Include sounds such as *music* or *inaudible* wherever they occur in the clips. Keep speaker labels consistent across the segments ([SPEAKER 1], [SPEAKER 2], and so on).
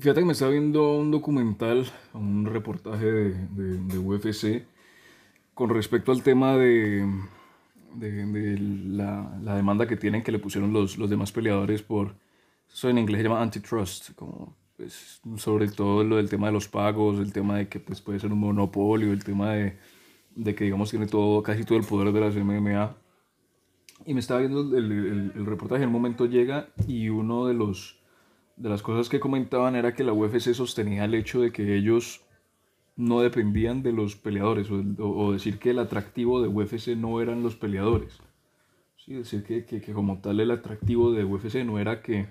[SPEAKER 1] Fíjate que me estaba viendo un documental, un reportaje de, de, UFC con respecto al tema de, de la, la, demanda que tienen que le pusieron los, los demás peleadores por, eso en inglés se llama antitrust, como pues, sobre todo lo del tema de los pagos, el tema de que pues, puede ser un monopolio, el tema de, de que digamos tiene todo, casi todo el poder de las MMA. Y me estaba viendo el, el, el reportaje, en un momento llega y uno de los de las cosas que comentaban era que la UFC sostenía el hecho de que ellos no dependían de los peleadores, o, decir que el atractivo de UFC no eran los peleadores. Sí, decir que, que, como tal el atractivo de UFC no era que,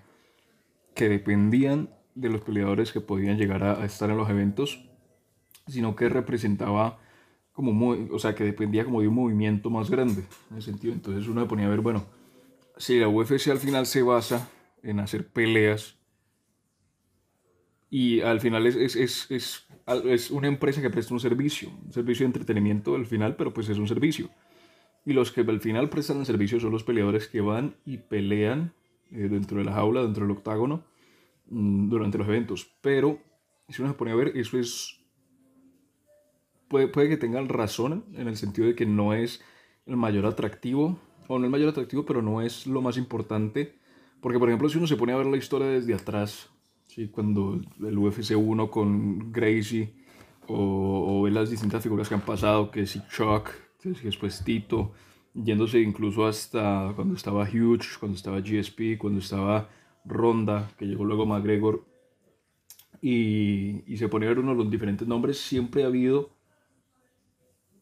[SPEAKER 1] que dependían de los peleadores que podían llegar a, estar en los eventos, sino que representaba como, muy, o sea, que dependía como de un movimiento más grande, en ese sentido. Entonces uno se ponía a ver, bueno, si la UFC al final se basa en hacer peleas y al final es, es, es, es, una empresa que presta un servicio, un servicio de entretenimiento al final, pero pues es un servicio. Y los que al final prestan el servicio son los peleadores que van y pelean eh, dentro de la jaula, dentro del octágono, mm, durante los eventos. Pero, si uno se pone a ver, eso es... Puede, puede que tengan razón en el sentido de que no es el mayor atractivo, o no el mayor atractivo, pero no es lo más importante. Porque, por ejemplo, si uno se pone a ver la historia desde atrás, ¿sí? cuando el UFC 1 con Gracie o, o las distintas figuras que han pasado, que si Chuck, que después Tito, yéndose incluso hasta cuando estaba Huge, cuando estaba GSP, cuando estaba Ronda, que llegó luego McGregor, y, y se pone a ver uno de los diferentes nombres, siempre ha habido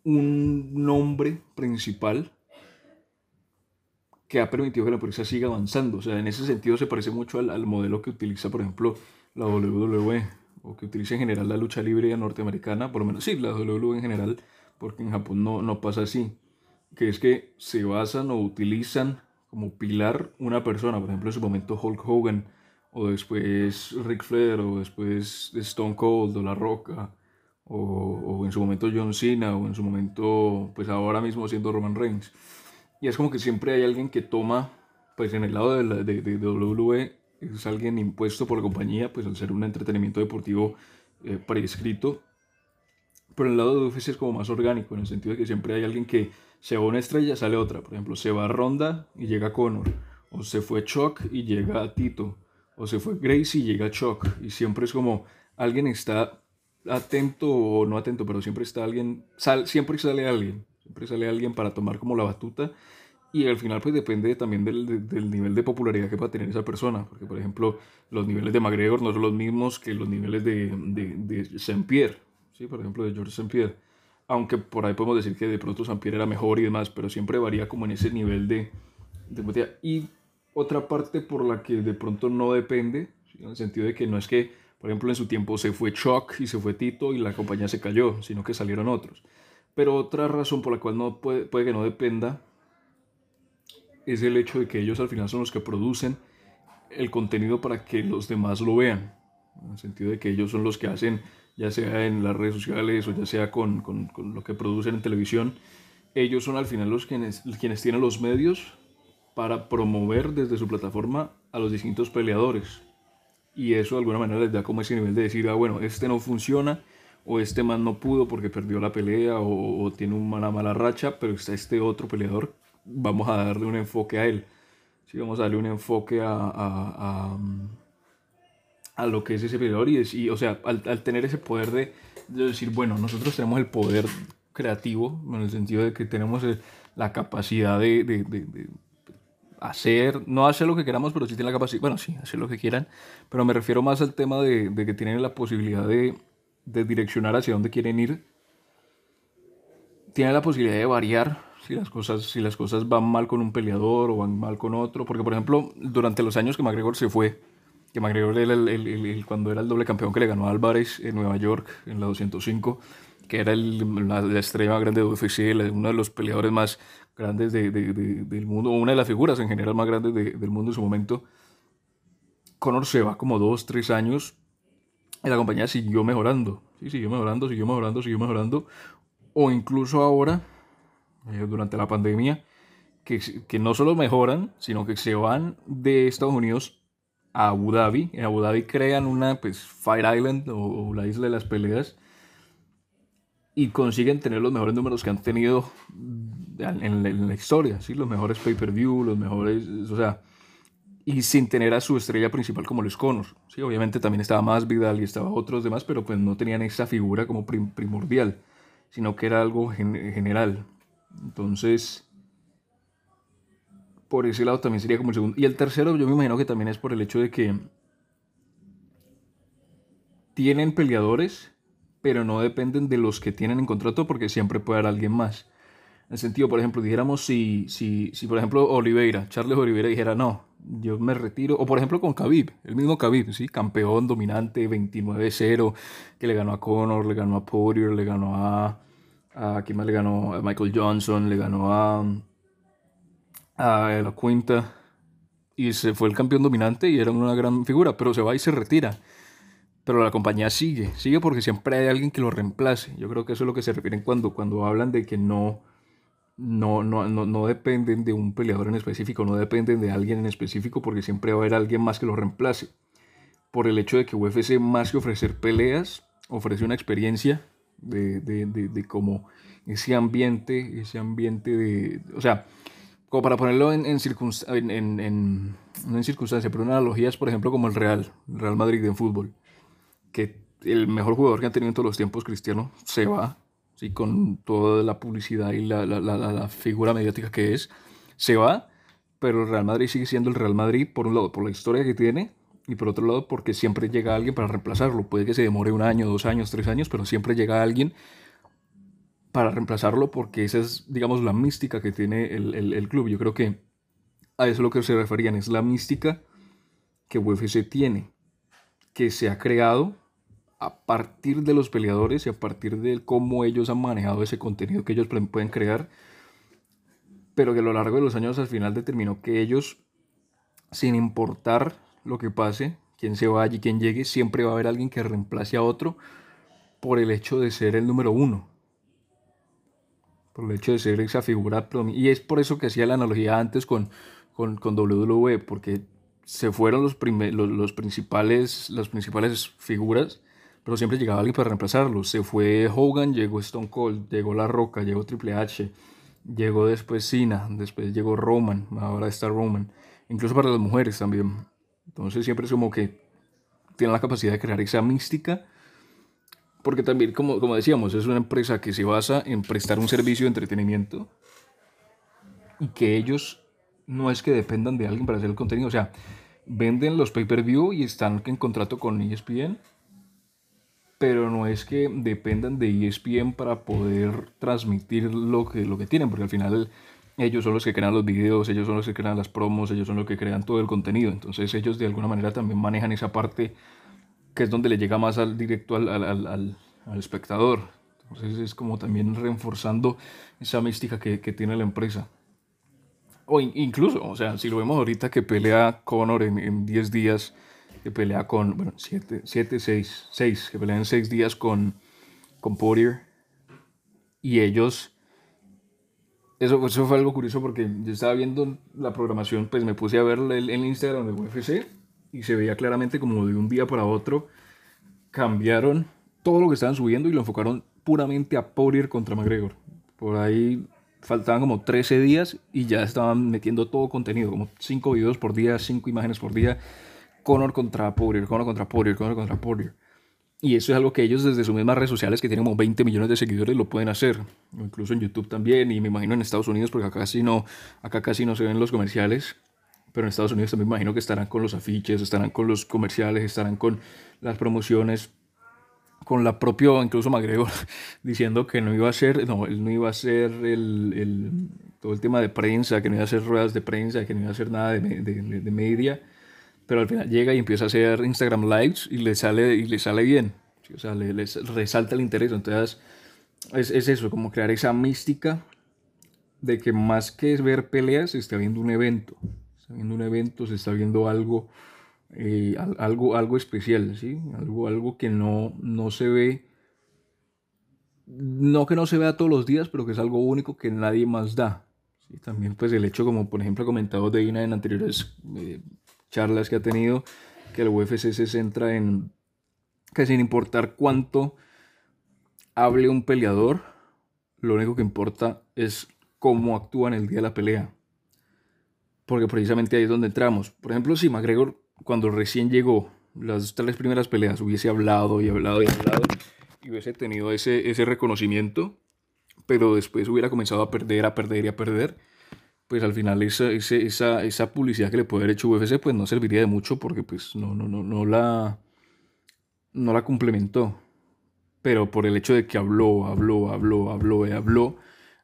[SPEAKER 1] un nombre principal que ha permitido que la empresa siga avanzando. O sea, en ese sentido se parece mucho al, modelo que utiliza, por ejemplo, la WWE o que utiliza en general la lucha libre norteamericana, por lo menos sí, la WWE en general, porque en Japón no, no pasa así, que es que se basan o utilizan como pilar una persona, por ejemplo en su momento Hulk Hogan, o después Ric Flair, o después Stone Cold, o La Roca, o, o en su momento John Cena, o en su momento, pues ahora mismo siendo Roman Reigns. Y es como que siempre hay alguien que toma, pues en el lado de, de, de WWE, es alguien impuesto por la compañía, pues al ser un entretenimiento deportivo eh, prescrito. Pero en el lado de UFC es como más orgánico, en el sentido de que siempre hay alguien que se va una estrella, sale otra. Por ejemplo, se va Ronda y llega Conor. O se fue Chuck y llega Tito. O se fue Gracie y llega Chuck. Y siempre es como alguien está atento o no atento, pero siempre está alguien, sal, siempre sale alguien. Siempre sale alguien para tomar como la batuta y al final pues depende también del, del, nivel de popularidad que va a tener esa persona. Porque por ejemplo los niveles de McGregor no son los mismos que los niveles de, de, de Saint-Pierre. ¿sí? Por ejemplo de George Saint-Pierre. Aunque por ahí podemos decir que de pronto Saint-Pierre era mejor y demás. Pero siempre varía como en ese nivel de, de Y otra parte por la que de pronto no depende. En el sentido de que no es que por ejemplo en su tiempo se fue Chuck y se fue Tito y la compañía se cayó. Sino que salieron otros. Pero otra razón por la cual no puede, puede que no dependa es el hecho de que ellos al final son los que producen el contenido para que los demás lo vean. En el sentido de que ellos son los que hacen, ya sea en las redes sociales o ya sea con, con, lo que producen en televisión, ellos son al final los quienes, quienes tienen los medios para promover desde su plataforma a los distintos peleadores. Y eso de alguna manera les da como ese nivel de decir, ah, bueno, este no funciona, o este man no pudo porque perdió la pelea o, tiene una mala racha, pero está este otro peleador, vamos a darle un enfoque a él. Sí, vamos a darle un enfoque a, a, a, lo que es ese peleador y, o sea, al, al tener ese poder de, decir, bueno, nosotros tenemos el poder creativo, en el sentido de que tenemos la capacidad de, de, de, hacer, no hacer lo que queramos, pero sí tienen la capacidad, bueno, sí, hacer lo que quieran, pero me refiero más al tema de, de que tienen la posibilidad de, de direccionar hacia dónde quieren ir, tiene la posibilidad de variar si las cosas, si las cosas van mal con un peleador o van mal con otro. Porque, por ejemplo, durante los años que McGregor se fue, que McGregor era el, el, cuando era el doble campeón que le ganó a Álvarez en Nueva York en la 205, que era la, la, estrella más grande de UFC, uno de los peleadores más grandes de, de, del mundo, una de las figuras en general más grandes del mundo en su momento. Conor se va como dos, tres años la compañía siguió mejorando, sí, siguió mejorando, siguió mejorando, siguió mejorando, o incluso ahora, eh, durante la pandemia, que, que, no solo mejoran, sino que se van de Estados Unidos a Abu Dhabi. En Abu Dhabi crean una, pues, Fire Island o, la isla de las peleas y consiguen tener los mejores números que han tenido en, la historia, ¿sí? Los mejores pay-per-view, los mejores, o sea, y sin tener a su estrella principal como los Connors, ¿sí? Obviamente también estaba más Vidal y estaba otros demás, pero pues no tenían esa figura como primordial, sino que era algo general. Entonces, por ese lado también sería como el segundo. Y el tercero yo me imagino que también es por el hecho de que tienen peleadores, pero no dependen de los que tienen en contrato porque siempre puede haber alguien más. En el sentido, por ejemplo, dijéramos si, si, si por ejemplo Oliveira, Charles Oliveira dijera no, yo me retiro, o por ejemplo con Khabib, el mismo Khabib, ¿sí? campeón dominante 29-0, que le ganó a Conor, le ganó a Poirier, le ganó a, a ¿quién más le ganó? A Michael Johnson, le ganó a a la cuenta y se fue el campeón dominante y era una gran figura, pero se va y se retira. Pero la compañía sigue, sigue porque siempre hay alguien que lo reemplace. Yo creo que eso es lo que se refieren cuando, cuando hablan de que no, no, no, no, no dependen de un peleador en específico, no dependen de alguien en específico porque siempre va a haber alguien más que lo reemplace. Por el hecho de que UFC más que ofrecer peleas, ofrece una experiencia de, de, de, de como ese ambiente, ese ambiente de... O sea, como para ponerlo en, en, en, en, no en circunstancia, pero en analogías, por ejemplo, como el Real, Real Madrid en fútbol, que el mejor jugador que han tenido en todos los tiempos, Cristiano, se va, ¿sí? con toda la publicidad y la, la, la, la, figura mediática que es, se va, pero el Real Madrid sigue siendo el Real Madrid, por un lado, por la historia que tiene, y por otro lado, porque siempre llega alguien para reemplazarlo. Puede que se demore un año, dos años, tres años, pero siempre llega alguien para reemplazarlo porque esa es, digamos, la mística que tiene el, club. Yo creo que a eso es lo que se referían, es la mística que UFC tiene, que se ha creado a partir de los peleadores y a partir de cómo ellos han manejado ese contenido que ellos pueden crear, pero que a lo largo de los años al final determinó que ellos, sin importar lo que pase, quién se vaya y quién llegue, siempre va a haber alguien que reemplace a otro por el hecho de ser el número uno por el hecho de ser esa figura. Y es por eso que hacía la analogía antes con, con, con WWE, porque se fueron los, los, los, principales, las principales figuras, pero siempre llegaba alguien para reemplazarlos. Se fue Hogan, llegó Stone Cold, llegó La Roca, llegó Triple H, llegó después Cena, después llegó Roman, ahora está Roman. Incluso para las mujeres también. Entonces siempre es como que tienen la capacidad de crear esa mística porque también, como, como decíamos, es una empresa que se basa en prestar un servicio de entretenimiento y que ellos no es que dependan de alguien para hacer el contenido. O sea, venden los pay-per-view y están en contrato con ESPN, pero no es que dependan de ESPN para poder transmitir lo que, lo que tienen, porque al final ellos son los que crean los videos, ellos son los que crean las promos, ellos son los que crean todo el contenido. Entonces ellos de alguna manera también manejan esa parte que es donde le llega más al directo al, al, al, al espectador. Entonces es como también reforzando esa mística que, que tiene la empresa. O incluso, o sea, si lo vemos ahorita que pelea Conor en 10 días, que pelea con, bueno, 7, 6, 6, que pelea en 6 días con, con Poirier. Y ellos, eso, eso fue algo curioso porque yo estaba viendo la programación, pues me puse a ver el, el Instagram de UFC y se veía claramente como de un día para otro cambiaron todo lo que estaban subiendo y lo enfocaron puramente a Poirier contra McGregor. Por ahí faltaban como 13 días y ya estaban metiendo todo contenido, como 5 videos por día, 5 imágenes por día. Conor contra Poirier, Conor contra Poirier, Conor contra Poirier. Y eso es algo que ellos desde sus mismas redes sociales, que tienen como 20 millones de seguidores, lo pueden hacer. Incluso en YouTube también, y me imagino en Estados Unidos, porque acá casi no, acá casi no se ven los comerciales pero en Estados Unidos también me imagino que estarán con los afiches, estarán con los comerciales, estarán con las promociones, con la propia, incluso McGregor, *laughs* diciendo que no iba a ser, no, él no iba a ser el, el, todo el tema de prensa, que no iba a hacer ruedas de prensa, que no iba a hacer nada de, de media, pero al final llega y empieza a hacer Instagram Lives y le sale, y le sale bien, o sea, le, resalta el interés, entonces es, es eso, como crear esa mística de que más que ver peleas, se está viendo un evento está viendo un evento, se está viendo algo, eh, algo, algo especial, ¿sí? Algo, algo que no, no se ve, no que no se vea todos los días, pero que es algo único que nadie más da. ¿sí? También pues el hecho, como por ejemplo comentado de Ina en anteriores eh, charlas que ha tenido, que el UFC se centra en que sin importar cuánto hable un peleador, lo único que importa es cómo actúa en el día de la pelea. Porque precisamente ahí es donde entramos. Por ejemplo, si McGregor, cuando recién llegó, las tres primeras peleas, hubiese hablado y hablado y hablado, y hubiese tenido ese, ese reconocimiento, pero después hubiera comenzado a perder, a perder y a perder, pues al final esa, esa, esa publicidad que le puede haber hecho UFC pues no serviría de mucho porque pues no, no, no, no, la, no la complementó. Pero por el hecho de que habló, habló, habló, habló y habló,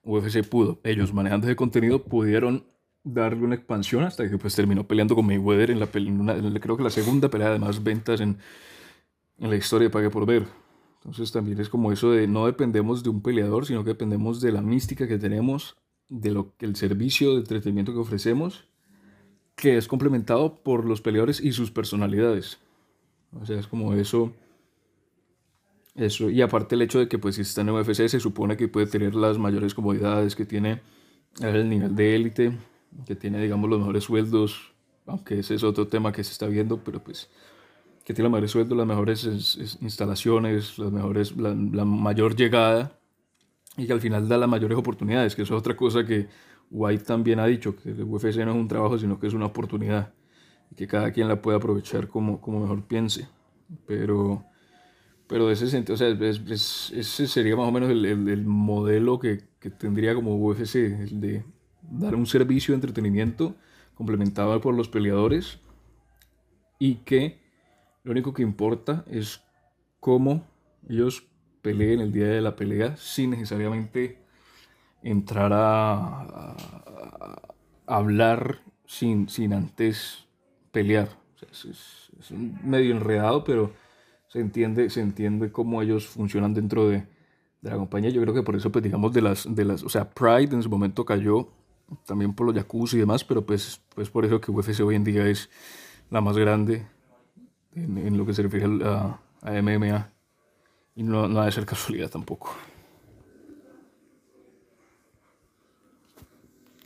[SPEAKER 1] UFC pudo. Ellos manejando ese contenido pudieron darle una expansión hasta que pues terminó peleando con Mayweather en la, en creo que la segunda pelea de más ventas en, en la historia de Pague por Ver. Entonces también es como eso de no dependemos de un peleador, sino que dependemos de la mística que tenemos, de lo que el servicio de entretenimiento que ofrecemos, que es complementado por los peleadores y sus personalidades. O sea, es como eso. Eso, y aparte el hecho de que pues si está en UFC se supone que puede tener las mayores comodidades, que tiene el nivel de élite, que tiene digamos los mejores sueldos, aunque ese es otro tema que se está viendo, pero pues que tiene los mejores sueldos, las mejores instalaciones, las mejores, la, mayor llegada y que al final da las mayores oportunidades, que eso es otra cosa que White también ha dicho, que el UFC no es un trabajo, sino que es una oportunidad y que cada quien la puede aprovechar como, como mejor piense. Pero, pero ese sentido, o sea, ese sería más o menos el, el, modelo que, que, tendría como UFC, el de dar un servicio de entretenimiento complementado por los peleadores y que lo único que importa es cómo ellos peleen el día de la pelea sin necesariamente entrar a, hablar sin, sin antes pelear. es, medio enredado, pero se entiende, se entiende cómo ellos funcionan dentro de, de, la compañía. Yo creo que por eso, pues digamos, de las, de las, o sea, Pride en su momento cayó también por los Yakuza y demás, pero pues, pues por eso que UFC hoy en día es la más grande en, lo que se refiere a, a MMA. Y no, no ha de ser casualidad tampoco.